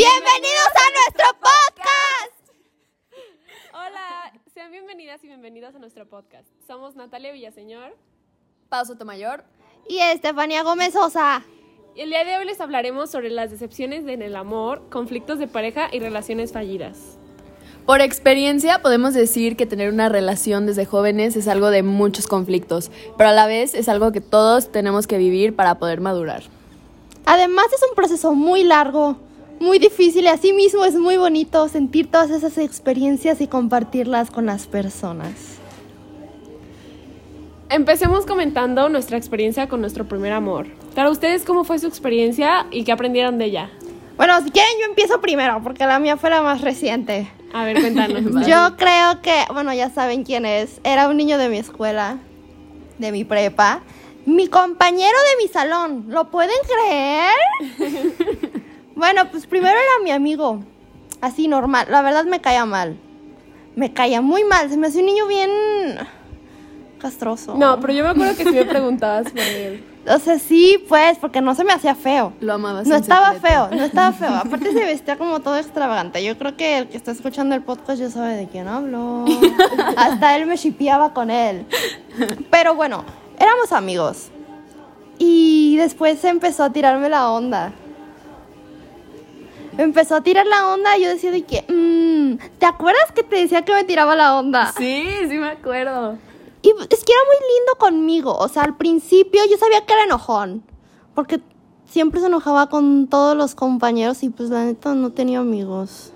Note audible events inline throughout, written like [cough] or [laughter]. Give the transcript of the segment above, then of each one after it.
¡Bienvenidos a nuestro podcast! Hola, sean bienvenidas y bienvenidos a nuestro podcast. Somos Natalia Villaseñor. Pau Sotomayor. Y Estefanía Gómez Sosa. Y el día de hoy les hablaremos sobre las decepciones en el amor, conflictos de pareja y relaciones fallidas. Por experiencia podemos decir que tener una relación desde jóvenes es algo de muchos conflictos, pero a la vez es algo que todos tenemos que vivir para poder madurar. Además es un proceso muy largo, muy difícil y asimismo es muy bonito sentir todas esas experiencias y compartirlas con las personas. Empecemos comentando nuestra experiencia con nuestro primer amor. Para ustedes, ¿cómo fue su experiencia y qué aprendieron de ella? Bueno, si quieren yo empiezo primero porque la mía fue la más reciente. A ver, cuéntanos. [laughs] Yo creo que, bueno, ya saben quién es. Era un niño de mi escuela, de mi prepa. Mi compañero de mi salón. ¿Lo pueden creer? [laughs] bueno, pues primero era mi amigo. Así normal. La verdad me caía mal. Me caía muy mal. Se me hacía un niño bien castroso. No, pero yo me acuerdo que sí me preguntabas por él. O sea, sí, pues, porque no se me hacía feo. Lo amabas. No estaba secreto. feo, no estaba feo. Aparte se vestía como todo extravagante. Yo creo que el que está escuchando el podcast ya sabe de quién hablo. [laughs] Hasta él me shipeaba con él. Pero bueno, éramos amigos. Y después empezó a tirarme la onda. Empezó a tirar la onda y yo decía de que, mm, ¿te acuerdas que te decía que me tiraba la onda? Sí, sí me acuerdo. Y es que era muy lindo conmigo. O sea, al principio yo sabía que era enojón. Porque siempre se enojaba con todos los compañeros y pues la neta no tenía amigos.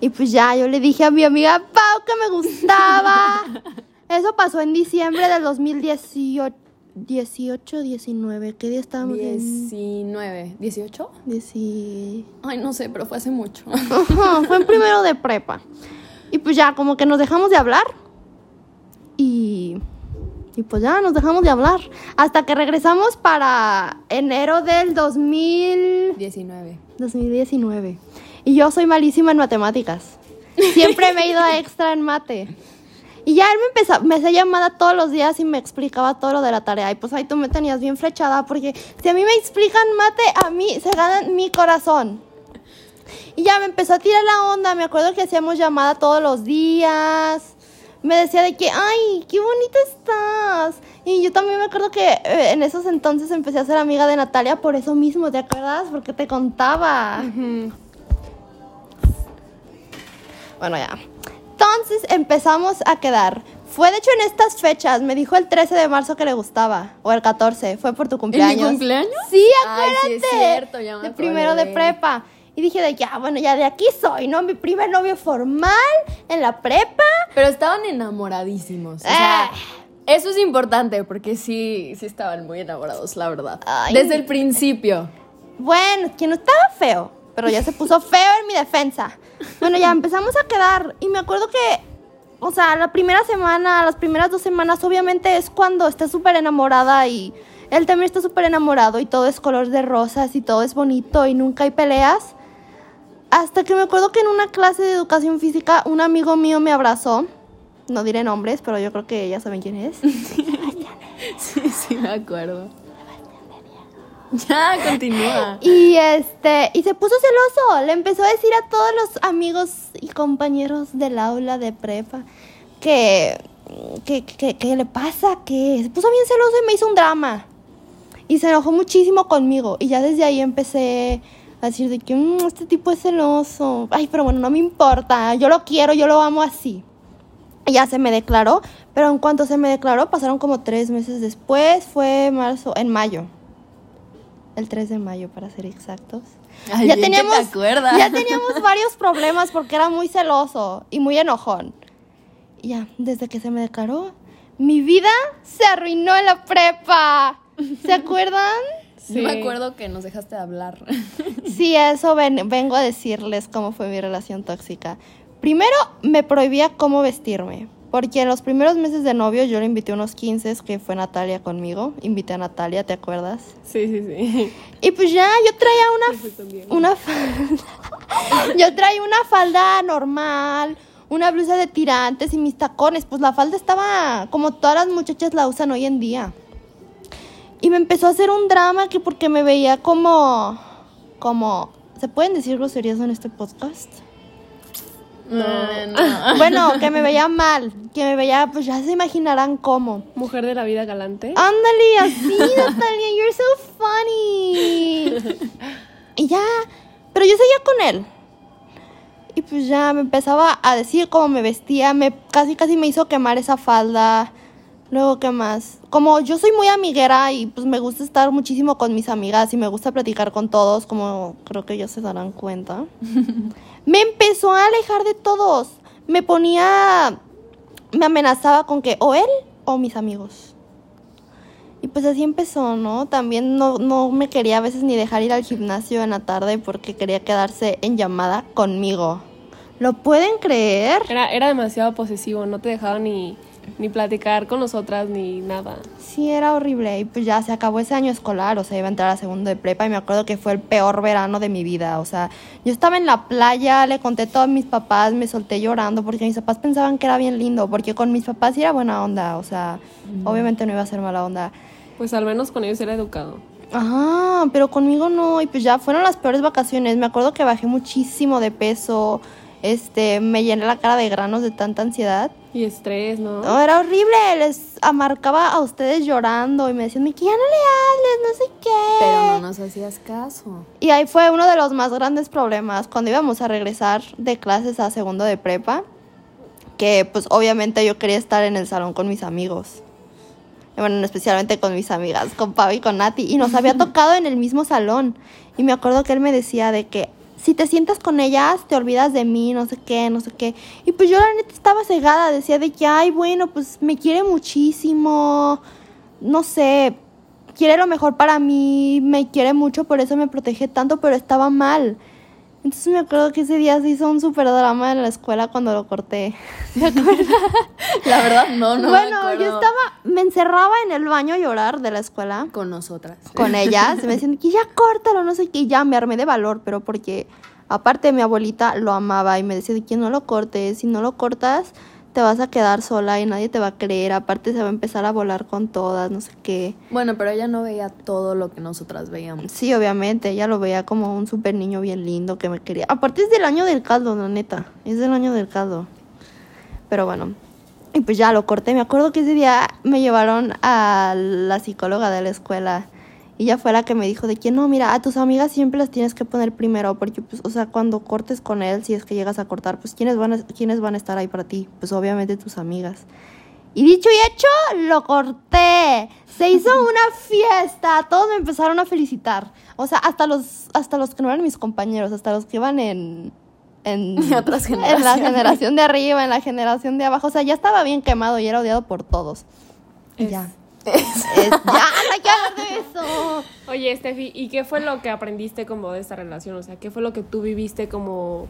Y pues ya, yo le dije a mi amiga Pau que me gustaba. [laughs] Eso pasó en diciembre del 2018. 18, 19. ¿Qué día estábamos? en? 19, 18. Dieci- Ay, no sé, pero fue hace mucho. Ajá, fue en primero de prepa. Y pues ya, como que nos dejamos de hablar. Y, y pues ya, nos dejamos de hablar. Hasta que regresamos para enero del 2000, 19. 2019. Y yo soy malísima en matemáticas. Siempre me he ido a extra en mate. Y ya él me empezó, me hacía llamada todos los días y me explicaba todo lo de la tarea. Y pues ahí tú me tenías bien flechada porque si a mí me explican mate, a mí se gana mi corazón. Y ya me empezó a tirar la onda. Me acuerdo que hacíamos llamada todos los días. Me decía de que, ay, qué bonita estás. Y yo también me acuerdo que eh, en esos entonces empecé a ser amiga de Natalia por eso mismo, ¿te acuerdas? Porque te contaba. Bueno, ya. Entonces empezamos a quedar. Fue de hecho en estas fechas. Me dijo el 13 de marzo que le gustaba. O el 14. Fue por tu cumpleaños. cumpleaños? Sí, Ay, acuérdate. sí es cierto, ya me de primero de prepa. Y dije de ya, bueno, ya de aquí soy, ¿no? Mi primer novio formal en la prepa. Pero estaban enamoradísimos. O sea, eso es importante porque sí, sí estaban muy enamorados, la verdad. Ay. Desde el principio. Bueno, que no estaba feo, pero ya se puso feo en mi defensa. Bueno, ya empezamos a quedar y me acuerdo que, o sea, la primera semana, las primeras dos semanas, obviamente es cuando estás súper enamorada y él también está súper enamorado y todo es color de rosas y todo es bonito y nunca hay peleas. Hasta que me acuerdo que en una clase de educación física un amigo mío me abrazó. No diré nombres, pero yo creo que ya saben quién es. [laughs] Sí, sí, me acuerdo. [laughs] Ya, continúa. Y este, y se puso celoso. Le empezó a decir a todos los amigos y compañeros del aula de prepa que, que, que, que le pasa, que se puso bien celoso y me hizo un drama. Y se enojó muchísimo conmigo. Y ya desde ahí empecé a decir de que "Mm, este tipo es celoso. Ay, pero bueno, no me importa. Yo lo quiero, yo lo amo así. Y ya se me declaró. Pero en cuanto se me declaró, pasaron como tres meses después. Fue marzo, en mayo. El 3 de mayo, para ser exactos. Ay, ya bien que teníamos, te ya teníamos varios problemas porque era muy celoso y muy enojón. Y ya, desde que se me declaró, mi vida se arruinó en la prepa. ¿Se acuerdan? Sí. me acuerdo que nos dejaste de hablar. [laughs] Sí, eso ven- vengo a decirles cómo fue mi relación tóxica. Primero, me prohibía cómo vestirme. Porque en los primeros meses de novio yo le invité a unos 15 que fue Natalia conmigo. Invité a Natalia, ¿te acuerdas? Sí, sí, sí. Y pues ya, yo traía una, una falda. [laughs] Yo traía una falda normal, una blusa de tirantes y mis tacones. Pues la falda estaba como todas las muchachas la usan hoy en día. Y me empezó a hacer un drama que porque me veía como, como ¿Se pueden decir groserías en este podcast? No, no. [laughs] Bueno, que me veía mal, que me veía, pues ya se imaginarán cómo. Mujer de la vida galante. Ándale, [laughs] así, Natalia, you're so funny. Y ya, pero yo seguía con él. Y pues ya me empezaba a decir cómo me vestía, me casi casi me hizo quemar esa falda. Luego, ¿qué más? Como yo soy muy amiguera y pues me gusta estar muchísimo con mis amigas y me gusta platicar con todos, como creo que ya se darán cuenta. [laughs] me empezó a alejar de todos. Me ponía, me amenazaba con que o él o mis amigos. Y pues así empezó, ¿no? También no, no me quería a veces ni dejar ir al gimnasio en la tarde porque quería quedarse en llamada conmigo. ¿Lo pueden creer? Era, era demasiado posesivo, no te dejaba ni, ni platicar con nosotras ni nada. Sí, era horrible. Y pues ya se acabó ese año escolar, o sea, iba a entrar a segundo de prepa y me acuerdo que fue el peor verano de mi vida. O sea, yo estaba en la playa, le conté todo a mis papás, me solté llorando porque mis papás pensaban que era bien lindo, porque con mis papás sí era buena onda, o sea, obviamente no iba a ser mala onda. Pues al menos con ellos era educado. Ajá, pero conmigo no, y pues ya fueron las peores vacaciones. Me acuerdo que bajé muchísimo de peso, este, me llené la cara de granos de tanta ansiedad. Y estrés, ¿no? No, era horrible, les amarcaba a ustedes llorando y me decían que ya no le hables, no sé qué. Pero no nos hacías caso. Y ahí fue uno de los más grandes problemas cuando íbamos a regresar de clases a segundo de prepa, que pues obviamente yo quería estar en el salón con mis amigos. Bueno, especialmente con mis amigas, con Pau y con Nati. Y nos había [laughs] tocado en el mismo salón. Y me acuerdo que él me decía de que si te sientas con ellas, te olvidas de mí, no sé qué, no sé qué. Y pues yo la neta estaba cegada, decía de que, ay, bueno, pues me quiere muchísimo, no sé, quiere lo mejor para mí, me quiere mucho, por eso me protege tanto, pero estaba mal. Entonces me acuerdo que ese día se hizo un super drama en la escuela cuando lo corté. [laughs] ¿Se acuerdan? La verdad, no, no. bueno, yo estaba, me encerraba en el baño a llorar de la escuela Con nosotras. con [laughs] ellas. Me decían que ya córtalo, no sé qué. Ya me armé de valor, pero porque aparte mi abuelita lo amaba y me decía de que no lo cortes. Si no lo cortas, te vas a quedar sola y nadie te va a creer. Aparte se va a empezar a volar con todas, no sé qué. Bueno, pero ella no veía todo lo que nosotras veíamos. Sí, obviamente, ella lo veía como un super niño bien lindo que me quería. Aparte es del año del caldo, la neta. Es del año del caldo. Pero bueno. Y pues ya lo corté. Me acuerdo que ese día me llevaron a la psicóloga de la escuela. Y ella fue la que me dijo de que no, mira, a tus amigas siempre las tienes que poner primero. Porque, pues, o sea, cuando cortes con él, si es que llegas a cortar, pues, ¿quiénes van a, ¿quiénes van a estar ahí para ti? Pues, obviamente tus amigas. Y dicho y hecho, lo corté. Se hizo [laughs] una fiesta. Todos me empezaron a felicitar. O sea, hasta los, hasta los que no eran mis compañeros, hasta los que iban en. En, [laughs] Otras en la generación de arriba, en la generación de abajo. O sea, ya estaba bien quemado y era odiado por todos. Y ya. Es- ya, no hay que hablar de eso. Oye, Steffi, ¿y qué fue lo que aprendiste como de esta relación? O sea, ¿qué fue lo que tú viviste como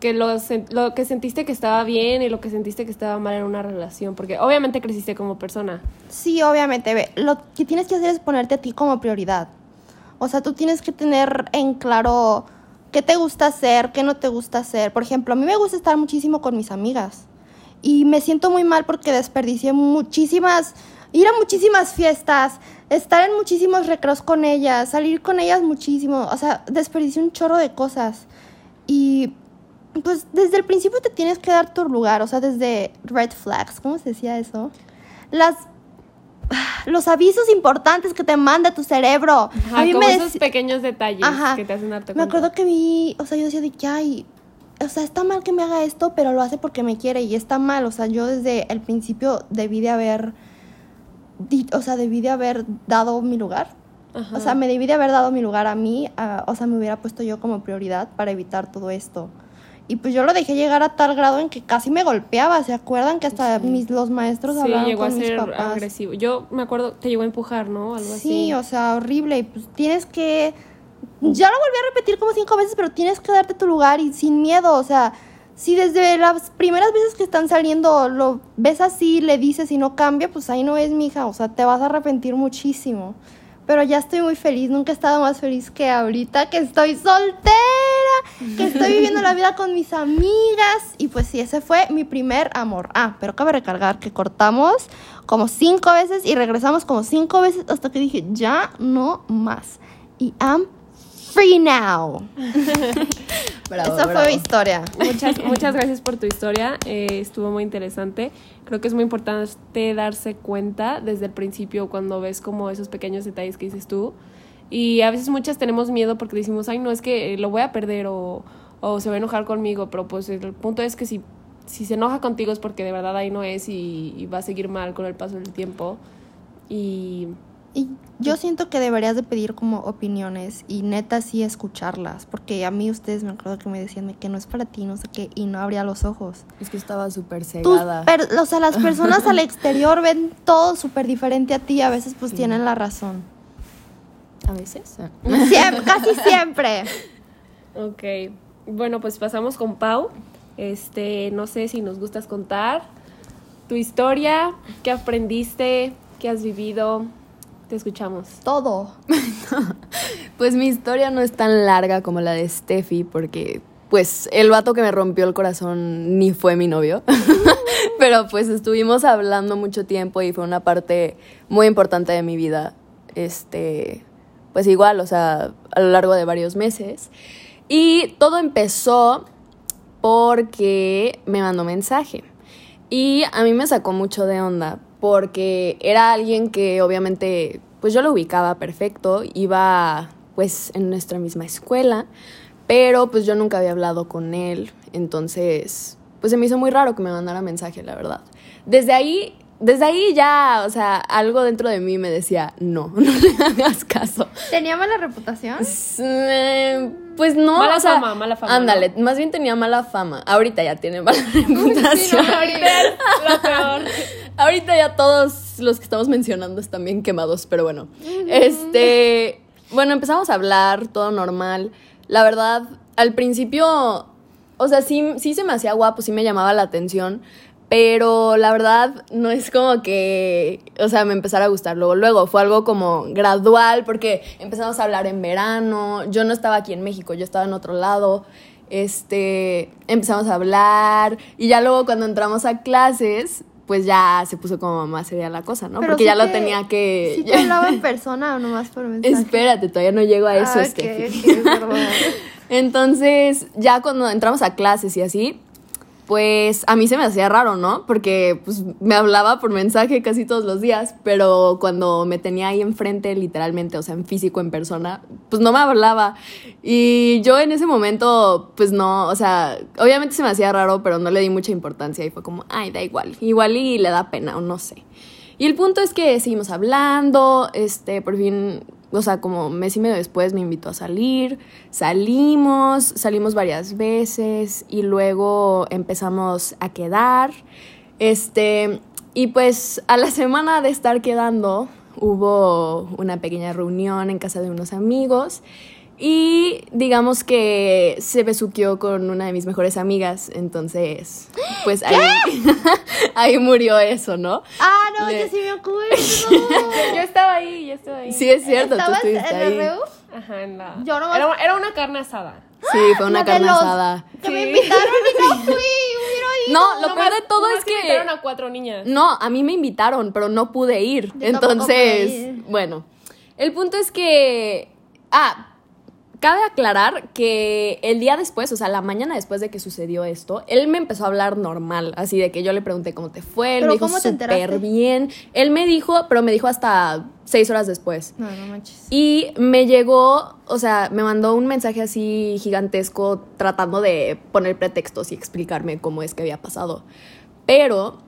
que lo, lo que sentiste que estaba bien y lo que sentiste que estaba mal en una relación? Porque obviamente creciste como persona. Sí, obviamente. Ve, lo que tienes que hacer es ponerte a ti como prioridad. O sea, tú tienes que tener en claro qué te gusta hacer, qué no te gusta hacer. Por ejemplo, a mí me gusta estar muchísimo con mis amigas. Y me siento muy mal porque desperdicié muchísimas, ir a muchísimas fiestas, estar en muchísimos recreos con ellas, salir con ellas muchísimo. O sea, desperdicié un chorro de cosas. Y pues desde el principio te tienes que dar tu lugar, o sea, desde red flags, ¿cómo se decía eso? Las [sighs] los avisos importantes que te manda tu cerebro. Ajá, a mí como me esos pequeños detalles Ajá. que te hacen darte Me cuenta. acuerdo que vi, o sea, yo decía de que, ay, o sea, está mal que me haga esto, pero lo hace porque me quiere y está mal, o sea, yo desde el principio debí de haber, o sea, debí de haber dado mi lugar. Ajá. O sea, me debí de haber dado mi lugar a mí, a- o sea, me hubiera puesto yo como prioridad para evitar todo esto. Y pues yo lo dejé llegar a tal grado en que casi me golpeaba, ¿se acuerdan? Que hasta mis, los maestros Sí, hablaban llegó a con mis ser papás. agresivo. Yo me acuerdo, te llegó a empujar, ¿no? Algo así. Sí, o sea, horrible. Y pues tienes que. Ya lo volví a repetir como cinco veces, pero tienes que darte tu lugar y sin miedo. O sea, si desde las primeras veces que están saliendo lo ves así, le dices y no cambia, pues ahí no es, mija. O sea, te vas a arrepentir muchísimo. Pero ya estoy muy feliz. Nunca he estado más feliz que ahorita que estoy soltera, que estoy viviendo la vida con mis amigas. Y pues sí, ese fue mi primer amor. Ah, pero cabe recargar que cortamos como cinco veces y regresamos como cinco veces hasta que dije, ya no más. Y I'm free now. [laughs] Bravo, Esa bravo. fue mi historia. Muchas, [laughs] muchas gracias por tu historia, eh, estuvo muy interesante. Creo que es muy importante darse cuenta desde el principio cuando ves como esos pequeños detalles que dices tú. Y a veces muchas tenemos miedo porque decimos, ay, no, es que lo voy a perder o, o se va a enojar conmigo, pero pues el punto es que si, si se enoja contigo es porque de verdad ahí no es y, y va a seguir mal con el paso del tiempo. Y Y yo siento que deberías de pedir como opiniones y neta sí escucharlas, porque a mí ustedes me acuerdo que me decían que no es para ti, no sé qué, y no abría los ojos. Es que estaba súper cegada. o sea, las personas al [laughs] exterior ven todo súper diferente a ti y a veces pues tienen la razón. A veces. ah. [laughs] Siempre, casi siempre. Ok, bueno, pues pasamos con Pau. Este, no sé si nos gustas contar tu historia, qué aprendiste, qué has vivido. Te escuchamos. Todo. [laughs] Pues mi historia no es tan larga como la de Steffi, porque pues el vato que me rompió el corazón ni fue mi novio. [laughs] Pero pues estuvimos hablando mucho tiempo y fue una parte muy importante de mi vida. Este, pues igual, o sea, a lo largo de varios meses. Y todo empezó porque me mandó mensaje. Y a mí me sacó mucho de onda porque era alguien que obviamente pues yo lo ubicaba perfecto, iba pues en nuestra misma escuela, pero pues yo nunca había hablado con él, entonces pues se me hizo muy raro que me mandara mensaje, la verdad. Desde ahí, desde ahí ya, o sea, algo dentro de mí me decía, no, [laughs] no le hagas caso. ¿Tenía mala reputación? Eh, Pues no, Mala o sea, fama, mala fama, Ándale, más bien tenía mala fama. Ahorita ya tiene mala reputación. Ahorita es lo peor. Ahorita ya todos los que estamos mencionando están bien quemados, pero bueno. Este, bueno, empezamos a hablar, todo normal. La verdad, al principio, o sea, sí, sí se me hacía guapo, sí me llamaba la atención, pero la verdad no es como que, o sea, me empezara a gustar luego. Luego fue algo como gradual, porque empezamos a hablar en verano. Yo no estaba aquí en México, yo estaba en otro lado. Este, empezamos a hablar y ya luego cuando entramos a clases, pues ya se puso como más seria la cosa, ¿no? Pero Porque sí ya lo te- tenía que... ¿Sí te [laughs] hablaba en persona o nomás por mensaje? Espérate, todavía no llego a eso, Ah, ok, Steffi. ok, perdón. [laughs] Entonces, ya cuando entramos a clases y así, pues a mí se me hacía raro, ¿no? Porque pues me hablaba por mensaje casi todos los días, pero cuando me tenía ahí enfrente, literalmente, o sea, en físico, en persona, pues no me hablaba. Y yo en ese momento, pues no, o sea, obviamente se me hacía raro, pero no le di mucha importancia y fue como, ay, da igual, igual y le da pena o no sé. Y el punto es que seguimos hablando, este, por fin, o sea, como mes y medio después me invitó a salir, salimos, salimos varias veces y luego empezamos a quedar, este, y pues a la semana de estar quedando hubo una pequeña reunión en casa de unos amigos y digamos que se besuqueó con una de mis mejores amigas, entonces, pues ahí, [laughs] ahí murió eso, ¿no? Ah, no, Le- yo sí me acuerdo. [laughs] Yo estaba ahí, yo estaba ahí. Sí, es cierto, tú ¿Estabas estuviste en ahí. el REU? Ajá, en la... Yo nomás- era, era una carne asada. Sí, fue una La carne los- asada. Que me invitaron y no fui. [laughs] Hubiera ido. No, lo peor de todo es que... invitaron a cuatro niñas. No, a mí me invitaron, pero no pude ir. Yo Entonces, pude ir. bueno, el punto es que... Ah, cabe aclarar que el día después, o sea, la mañana después de que sucedió esto, él me empezó a hablar normal, así de que yo le pregunté cómo te fue, él ¿Pero me dijo súper bien. Él me dijo, pero me dijo hasta seis horas después. No, no manches. Y me llegó, o sea, me mandó un mensaje así gigantesco tratando de poner pretextos y explicarme cómo es que había pasado. Pero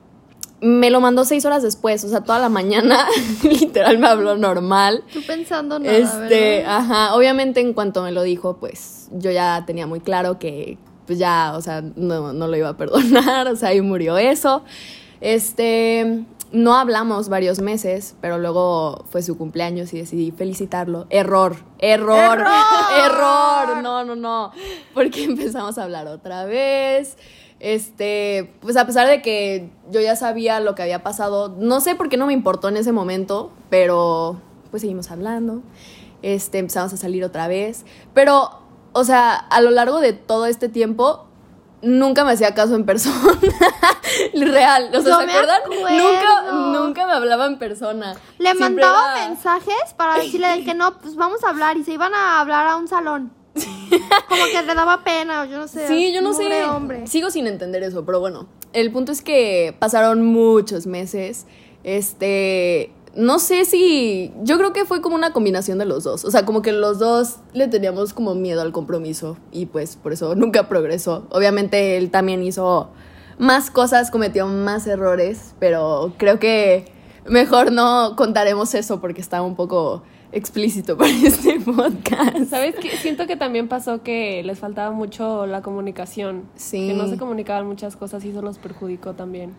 me lo mandó seis horas después, o sea, toda la mañana, [laughs] literal me habló normal. Tú pensando nada, Este, ¿verdad? ajá, obviamente en cuanto me lo dijo, pues yo ya tenía muy claro que pues ya, o sea, no, no lo iba a perdonar, [laughs] o sea, ahí murió eso. Este, no hablamos varios meses, pero luego fue su cumpleaños y decidí felicitarlo. Error, error, ¡Error! [laughs] error, no, no, no, porque empezamos a hablar otra vez. Este, pues a pesar de que yo ya sabía lo que había pasado, no sé por qué no me importó en ese momento, pero pues seguimos hablando. Este, empezamos a salir otra vez, pero o sea, a lo largo de todo este tiempo nunca me hacía caso en persona. [laughs] Real, o sea, ¿se acuerdan? Nunca, nunca me hablaba en persona. Le Siempre mandaba era- mensajes para decirle de que no, pues vamos a hablar y se iban a hablar a un salón. Como que le daba pena, o yo no sé. Sí, yo no sé. hombre. Sigo sin entender eso, pero bueno. El punto es que pasaron muchos meses. Este. No sé si. Yo creo que fue como una combinación de los dos. O sea, como que los dos le teníamos como miedo al compromiso. Y pues por eso nunca progresó. Obviamente él también hizo más cosas, cometió más errores. Pero creo que mejor no contaremos eso porque está un poco explícito para [laughs] este podcast. ¿Sabes qué? Siento que también pasó que les faltaba mucho la comunicación. Sí. Que no se comunicaban muchas cosas y eso los perjudicó también.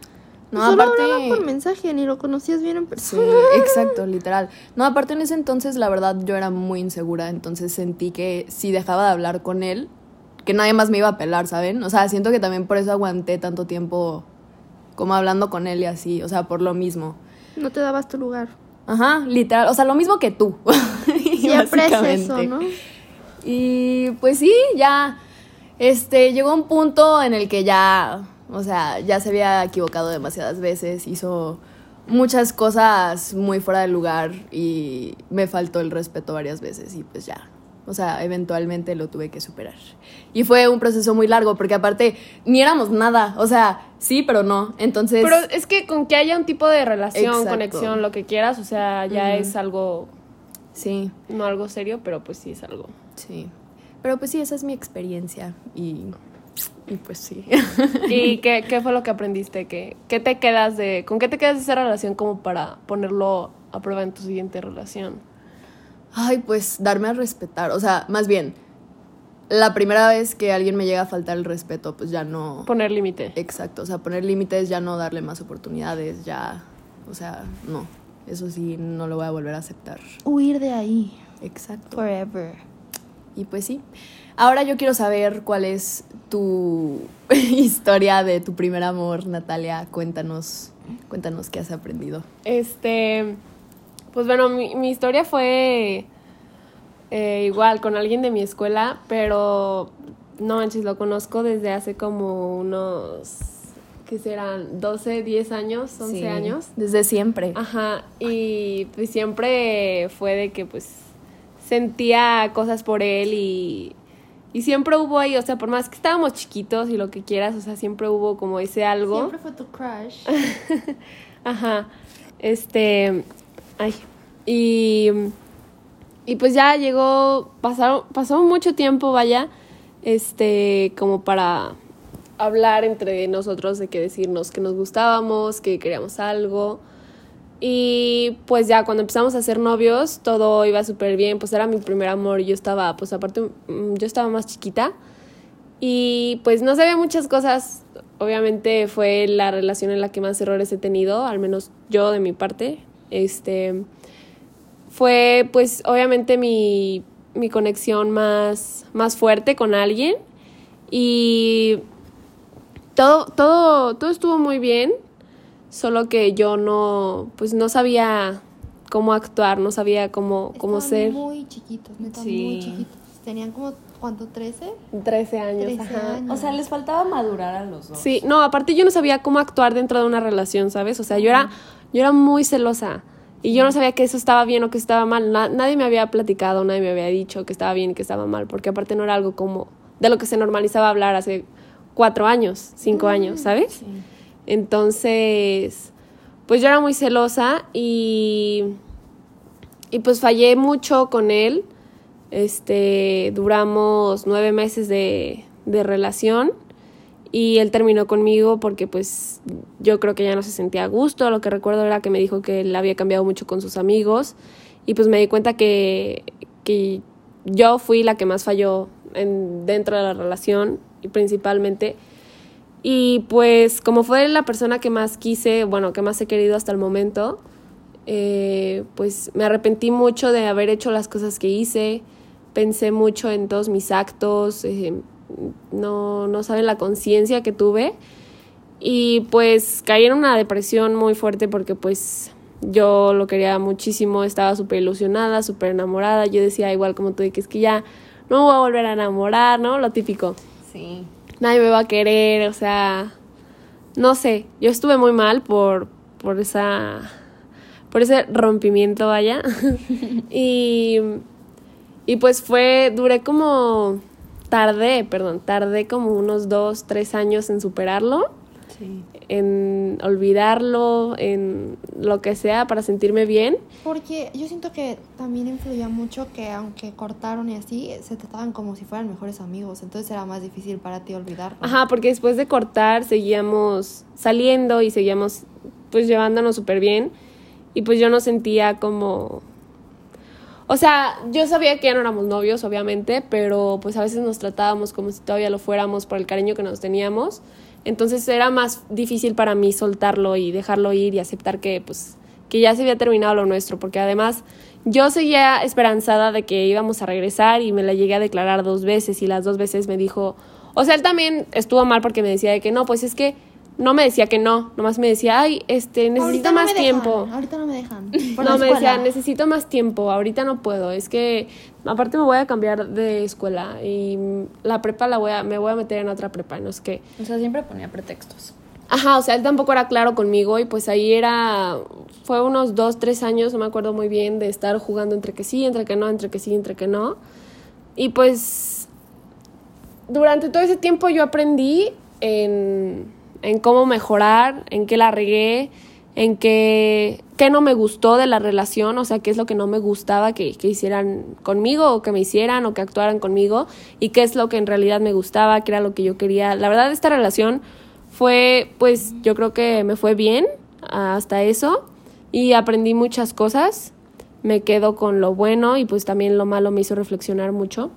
No, Solo aparte. por mensaje, ni lo conocías bien en Sí, persona. exacto, literal. No, aparte en ese entonces, la verdad, yo era muy insegura, entonces sentí que si dejaba de hablar con él, que nadie más me iba a pelar, ¿saben? O sea, siento que también por eso aguanté tanto tiempo como hablando con él y así, o sea, por lo mismo. No te dabas tu lugar. Ajá, literal, o sea, lo mismo que tú. [laughs] Siempre es eso, ¿no? Y pues sí, ya, este, llegó un punto en el que ya, o sea, ya se había equivocado demasiadas veces, hizo muchas cosas muy fuera de lugar y me faltó el respeto varias veces y pues ya, o sea, eventualmente lo tuve que superar. Y fue un proceso muy largo porque aparte ni éramos nada, o sea, sí, pero no, entonces... Pero es que con que haya un tipo de relación, Exacto. conexión, lo que quieras, o sea, ya es algo, sí, no algo serio, pero pues sí es algo. sí. Pero pues sí, esa es mi experiencia y, y pues sí. ¿Y [laughs] qué, qué fue lo que aprendiste? ¿Qué, ¿Qué te quedas de, con qué te quedas de esa relación como para ponerlo a prueba en tu siguiente relación? Ay, pues darme a respetar. O sea, más bien, la primera vez que alguien me llega a faltar el respeto, pues ya no. Poner límite. Exacto. O sea, poner límites, ya no darle más oportunidades, ya. O sea, no. Eso sí, no lo voy a volver a aceptar. Huir de ahí. Exacto. Forever. Y pues sí. Ahora yo quiero saber cuál es tu [laughs] historia de tu primer amor, Natalia. Cuéntanos, cuéntanos qué has aprendido. Este, pues bueno, mi, mi historia fue eh, igual con alguien de mi escuela, pero no manches, lo conozco desde hace como unos, ¿qué serán? 12, 10 años, 11 Sí, años. Desde siempre. Ajá, y pues siempre fue de que pues sentía cosas por él y, y siempre hubo ahí, o sea, por más que estábamos chiquitos y lo que quieras, o sea, siempre hubo como ese algo. Siempre fue tu crush. [laughs] Ajá. Este. Ay. Y. Y pues ya llegó. Pasaron, pasó mucho tiempo, vaya. Este. Como para hablar entre nosotros de que decirnos que nos gustábamos, que queríamos algo. Y pues ya cuando empezamos a ser novios, todo iba súper bien. Pues era mi primer amor. Yo estaba, pues aparte, mm, yo estaba más chiquita. Y pues no sabía muchas cosas. Obviamente fue la relación en la que más errores he tenido, al menos yo de mi parte. Este fue pues obviamente mi, mi conexión más, más fuerte con alguien. Y todo, todo, todo estuvo muy bien. Solo que yo no, pues no sabía cómo actuar, no sabía cómo, cómo Estaban ser. muy chiquitos, neta, Sí. muy chiquitos. Tenían como, ¿cuánto? ¿13? 13 años. 13 ajá. años. O sea, les faltaba madurar a los dos. Sí, no, aparte yo no sabía cómo actuar dentro de una relación, ¿sabes? O sea, yo era, yo era muy celosa y yo no sabía que eso estaba bien o que estaba mal. Na- nadie me había platicado, nadie me había dicho que estaba bien y que estaba mal, porque aparte no era algo como de lo que se normalizaba hablar hace cuatro años, cinco años, ¿sabes? Entonces, pues yo era muy celosa y, y pues fallé mucho con él. Este, duramos nueve meses de, de relación y él terminó conmigo porque pues yo creo que ya no se sentía a gusto. Lo que recuerdo era que me dijo que él había cambiado mucho con sus amigos y pues me di cuenta que, que yo fui la que más falló en, dentro de la relación y principalmente. Y pues como fue la persona que más quise, bueno, que más he querido hasta el momento, eh, pues me arrepentí mucho de haber hecho las cosas que hice, pensé mucho en todos mis actos, eh, no, no saben la conciencia que tuve y pues caí en una depresión muy fuerte porque pues yo lo quería muchísimo, estaba súper ilusionada, súper enamorada, yo decía igual como tú, que es que ya no me voy a volver a enamorar, ¿no? Lo típico. Sí. nadie me va a querer, o sea, no sé, yo estuve muy mal por, por esa, por ese rompimiento, vaya. [laughs] y, y pues fue, duré como, tardé, perdón, tardé como unos dos, tres años en superarlo en olvidarlo, en lo que sea para sentirme bien. Porque yo siento que también influía mucho que aunque cortaron y así, se trataban como si fueran mejores amigos, entonces era más difícil para ti olvidarlo. Ajá, porque después de cortar seguíamos saliendo y seguíamos pues llevándonos súper bien y pues yo no sentía como... O sea, yo sabía que ya no éramos novios, obviamente, pero pues a veces nos tratábamos como si todavía lo fuéramos por el cariño que nos teníamos. Entonces era más difícil para mí soltarlo y dejarlo ir y aceptar que pues que ya se había terminado lo nuestro, porque además yo seguía esperanzada de que íbamos a regresar y me la llegué a declarar dos veces y las dos veces me dijo, o sea, él también estuvo mal porque me decía de que no, pues es que no me decía que no, nomás me decía, ay, este, necesito más tiempo. Ahorita no me dejan. [laughs] no, me decía, necesito más tiempo, ahorita no puedo, es que aparte me voy a cambiar de escuela y la prepa la voy a, me voy a meter en otra prepa, no es que... O sea, siempre ponía pretextos. Ajá, o sea, él tampoco era claro conmigo y pues ahí era, fue unos dos, tres años, no me acuerdo muy bien, de estar jugando entre que sí, entre que no, entre que sí, entre que no. Y pues durante todo ese tiempo yo aprendí en en cómo mejorar, en qué la regué, en qué, qué no me gustó de la relación, o sea, qué es lo que no me gustaba que, que, hicieran conmigo o que me hicieran o que actuaran conmigo y qué es lo que en realidad me gustaba, qué era lo que yo quería. La verdad, esta relación fue, pues yo creo que me fue bien hasta eso y aprendí muchas cosas. Me quedo con lo bueno y pues también lo malo me hizo reflexionar mucho.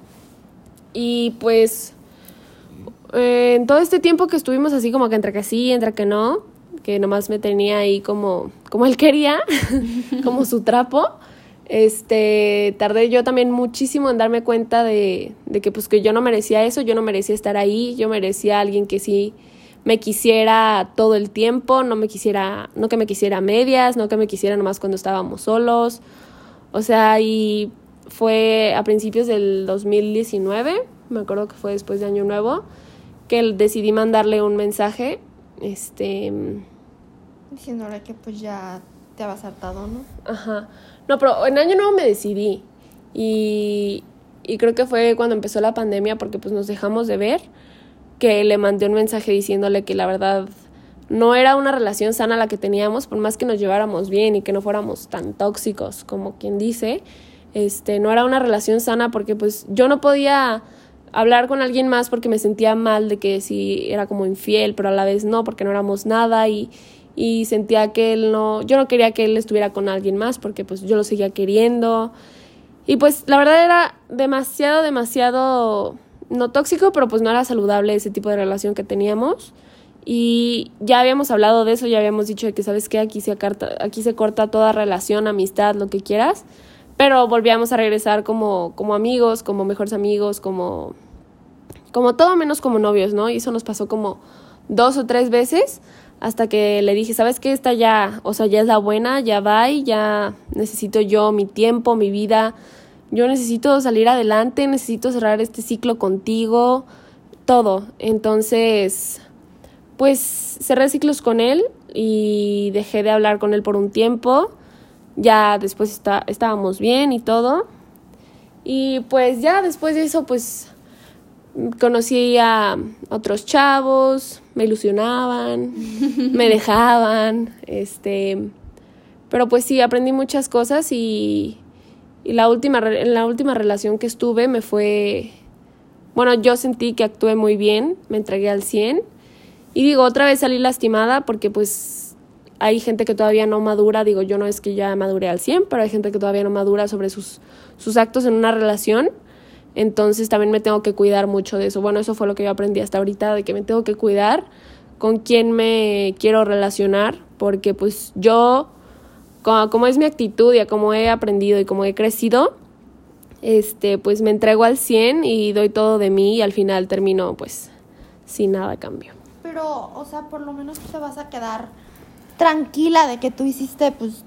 Y pues eh, en todo este tiempo que estuvimos así como que entre que sí, entre que no, que nomás me tenía ahí como, como él quería, [laughs] como su trapo, este, tardé yo también muchísimo en darme cuenta de, de que pues que yo no merecía eso, yo no merecía estar ahí, yo merecía a alguien que sí me quisiera todo el tiempo, no me quisiera, no que me quisiera medias, no que me quisiera nomás cuando estábamos solos. O sea, y fue a principios del 2019, me acuerdo que fue después de Año Nuevo, que decidí mandarle un mensaje, este... Diciéndole que pues ya te había saltado, ¿no? Ajá. No, pero en año nuevo me decidí y, y creo que fue cuando empezó la pandemia porque pues nos dejamos de ver que le mandé un mensaje diciéndole que la verdad no era una relación sana la que teníamos, por más que nos lleváramos bien y que no fuéramos tan tóxicos como quien dice, este, no era una relación sana porque pues yo no podía hablar con alguien más porque me sentía mal de que si era como infiel, pero a la vez no, porque no éramos nada y, y sentía que él no, yo no quería que él estuviera con alguien más porque pues yo lo seguía queriendo. Y pues la verdad era demasiado, demasiado, no tóxico, pero pues no era saludable ese tipo de relación que teníamos. Y ya habíamos hablado de eso, ya habíamos dicho de que, ¿sabes qué? Aquí se, aquí se corta toda relación, amistad, lo que quieras. Pero volvíamos a regresar como, como amigos, como mejores amigos, como como todo menos como novios, ¿no? Y eso nos pasó como dos o tres veces hasta que le dije, ¿sabes qué? Esta ya, o sea, ya es la buena, ya va y ya necesito yo mi tiempo, mi vida. Yo necesito salir adelante, necesito cerrar este ciclo contigo, todo. Entonces, pues cerré ciclos con él y dejé de hablar con él por un tiempo. Ya después está, estábamos bien y todo. Y pues ya después de eso, pues conocí a otros chavos, me ilusionaban, [laughs] me dejaban, este, pero pues sí, aprendí muchas cosas y, y la última, en la última relación que estuve me fue, bueno, yo sentí que actué muy bien, me entregué al 100 y digo, otra vez salí lastimada porque pues hay gente que todavía no madura, digo, yo no es que ya madure al 100, pero hay gente que todavía no madura sobre sus, sus actos en una relación entonces también me tengo que cuidar mucho de eso. Bueno, eso fue lo que yo aprendí hasta ahorita, de que me tengo que cuidar con quién me quiero relacionar, porque pues yo, como, es mi actitud y como he aprendido y como he crecido, este, pues me entrego al 100 y doy todo de mí y al final termino pues sin nada a cambio. Pero, o sea, por lo menos te vas a quedar tranquila de que tú hiciste pues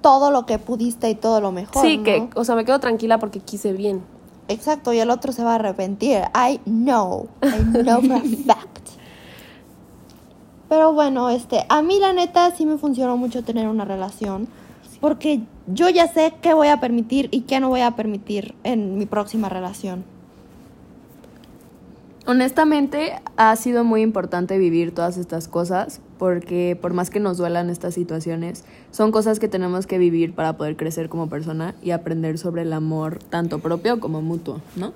todo lo que pudiste y todo lo mejor. Sí, que, o sea, me quedo tranquila porque quise bien. Exacto, y el otro se va a arrepentir. I know. I know for a [laughs] fact. Pero bueno, este, a mí la neta sí me funcionó mucho tener una relación. Porque yo ya sé qué voy a permitir y qué no voy a permitir en mi próxima relación. Honestamente, ha sido muy importante vivir todas estas cosas porque por más que nos duelan estas situaciones, son cosas que tenemos que vivir para poder crecer como persona y aprender sobre el amor tanto propio como mutuo, ¿no?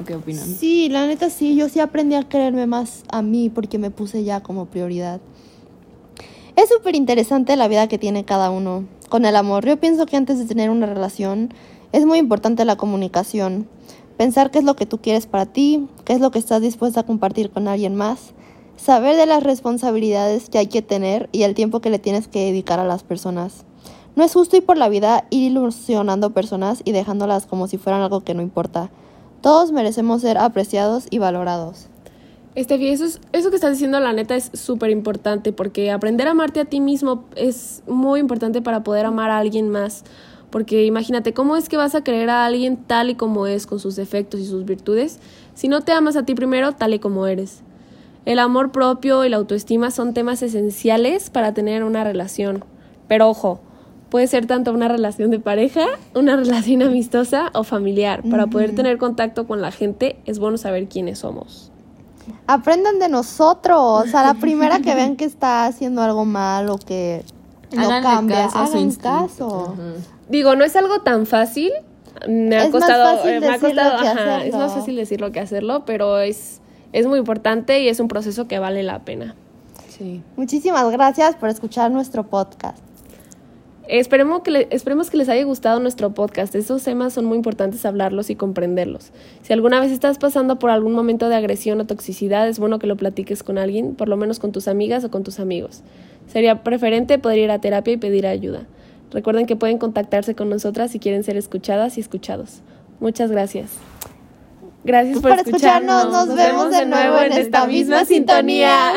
¿O qué opinan? Sí, la neta sí, yo sí aprendí a quererme más a mí porque me puse ya como prioridad. Es súper interesante la vida que tiene cada uno con el amor. Yo pienso que antes de tener una relación es muy importante la comunicación. Pensar qué es lo que tú quieres para ti, qué es lo que estás dispuesta a compartir con alguien más, saber de las responsabilidades que hay que tener y el tiempo que le tienes que dedicar a las personas. No es justo ir por la vida ir ilusionando personas y dejándolas como si fueran algo que no importa. Todos merecemos ser apreciados y valorados. Estefi, eso, es, eso que estás diciendo, la neta, es súper importante porque aprender a amarte a ti mismo es muy importante para poder amar a alguien más. Porque imagínate, ¿cómo es que vas a querer a alguien tal y como es, con sus defectos y sus virtudes, si no te amas a ti primero tal y como eres? El amor propio y la autoestima son temas esenciales para tener una relación. Pero ojo, puede ser tanto una relación de pareja, una [laughs] relación amistosa o familiar. Para poder tener contacto con la gente es bueno saber quiénes somos. Aprendan de nosotros. A la primera que [laughs] vean que está haciendo algo mal o que no Háganle cambia, caso a su hagan instinto. Digo, no es algo tan fácil. Me ha Es más costado, fácil eh, me ha costado, que ajá, es hacerlo. más fácil decirlo que hacerlo, pero es, es muy importante y es un proceso que vale la pena. Sí. Muchísimas gracias por escuchar nuestro podcast. Esperemos que, le- esperemos que les haya gustado nuestro podcast. Estos temas son muy importantes hablarlos y comprenderlos. Si alguna vez estás pasando por algún momento de agresión o toxicidad, es bueno que lo platiques con alguien, por lo menos con tus amigas o con tus amigos. Sería preferente poder ir a terapia y pedir ayuda. Recuerden que pueden contactarse con nosotras si quieren ser escuchadas y escuchados. Muchas gracias. Gracias por, Por escucharnos, nos vemos de nuevo en esta misma sintonía.